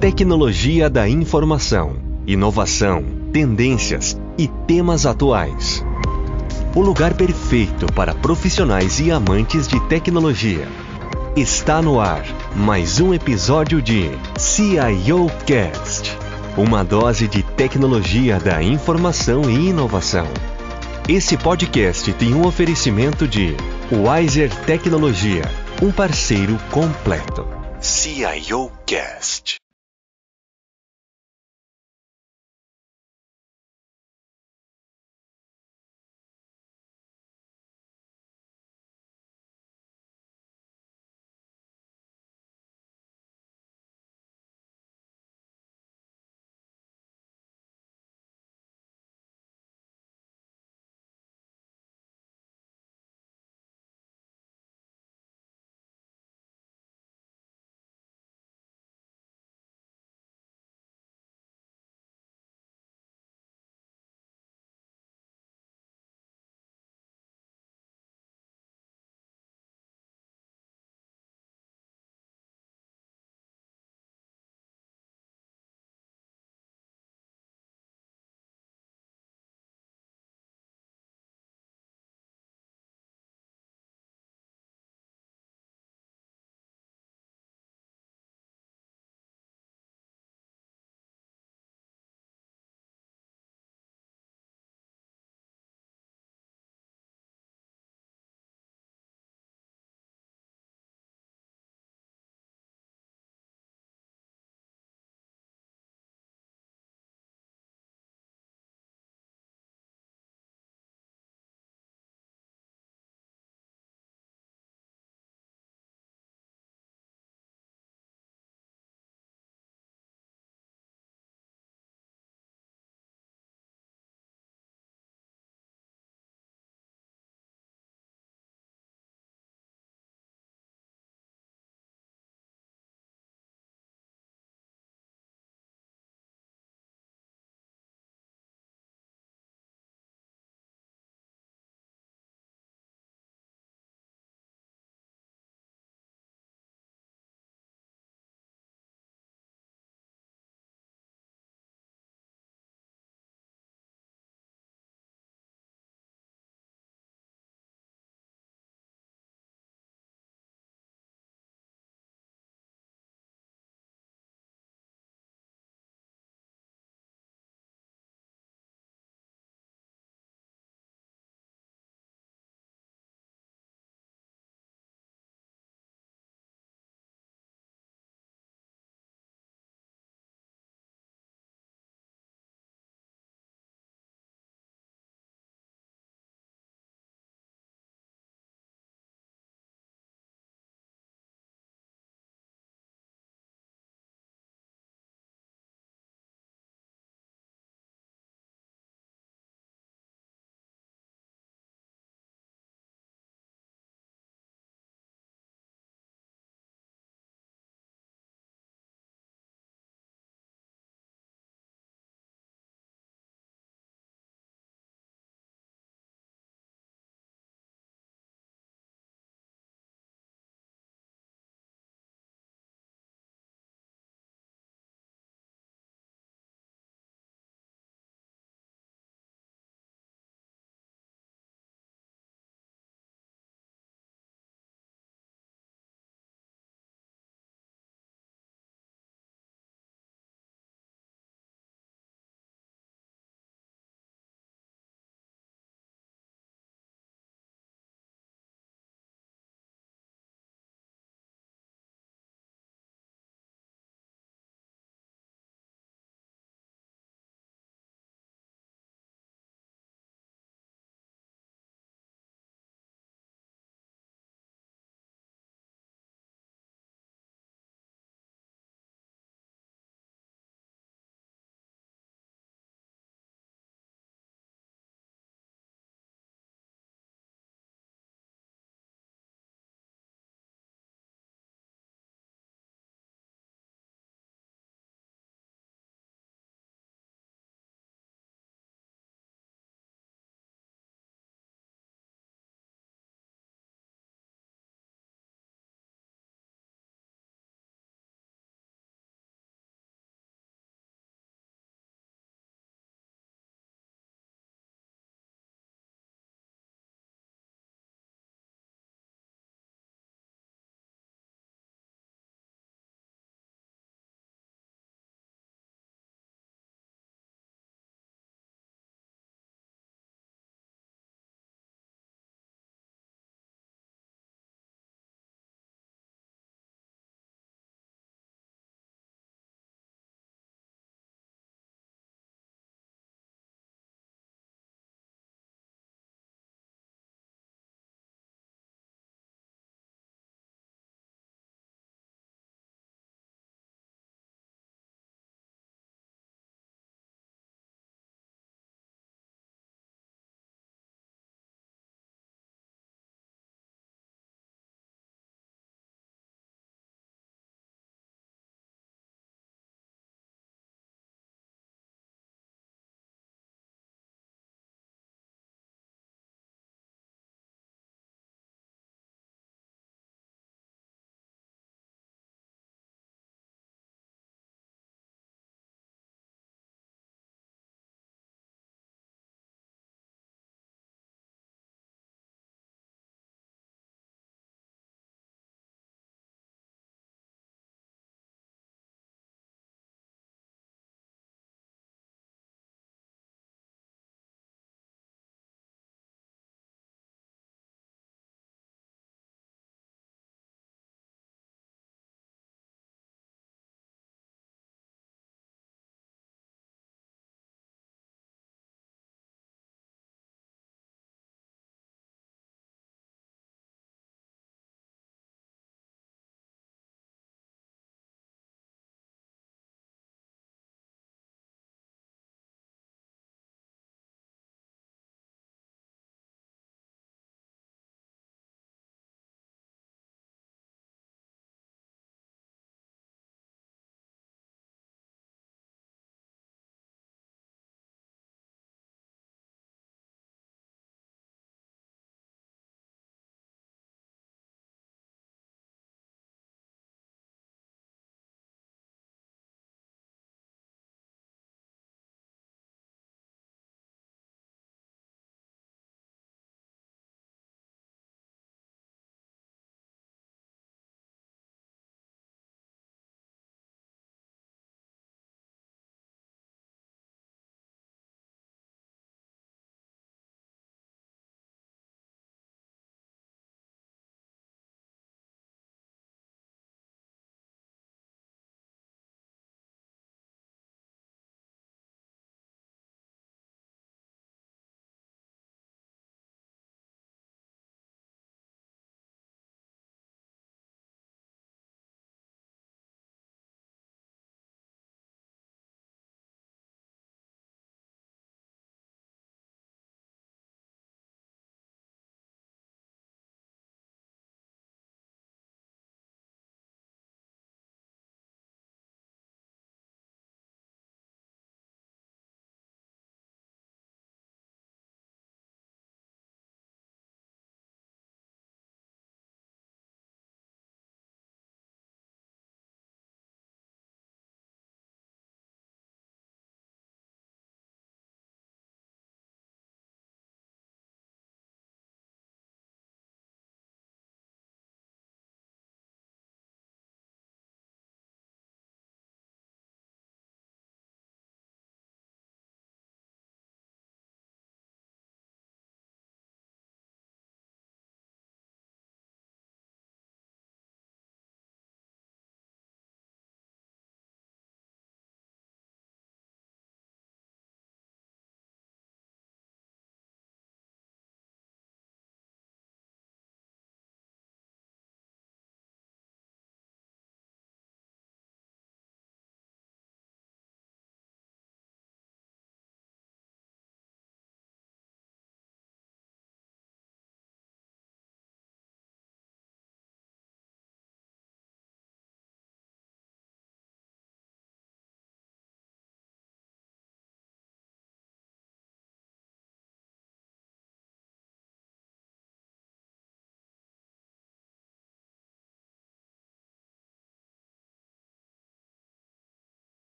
tecnologia da informação, inovação, tendências e temas atuais. O lugar perfeito para profissionais e amantes de tecnologia. Está no ar mais um episódio de CIO Cast, uma dose de tecnologia da informação e inovação. Esse podcast tem um oferecimento de Wiser Tecnologia, um parceiro completo. CIO Cast.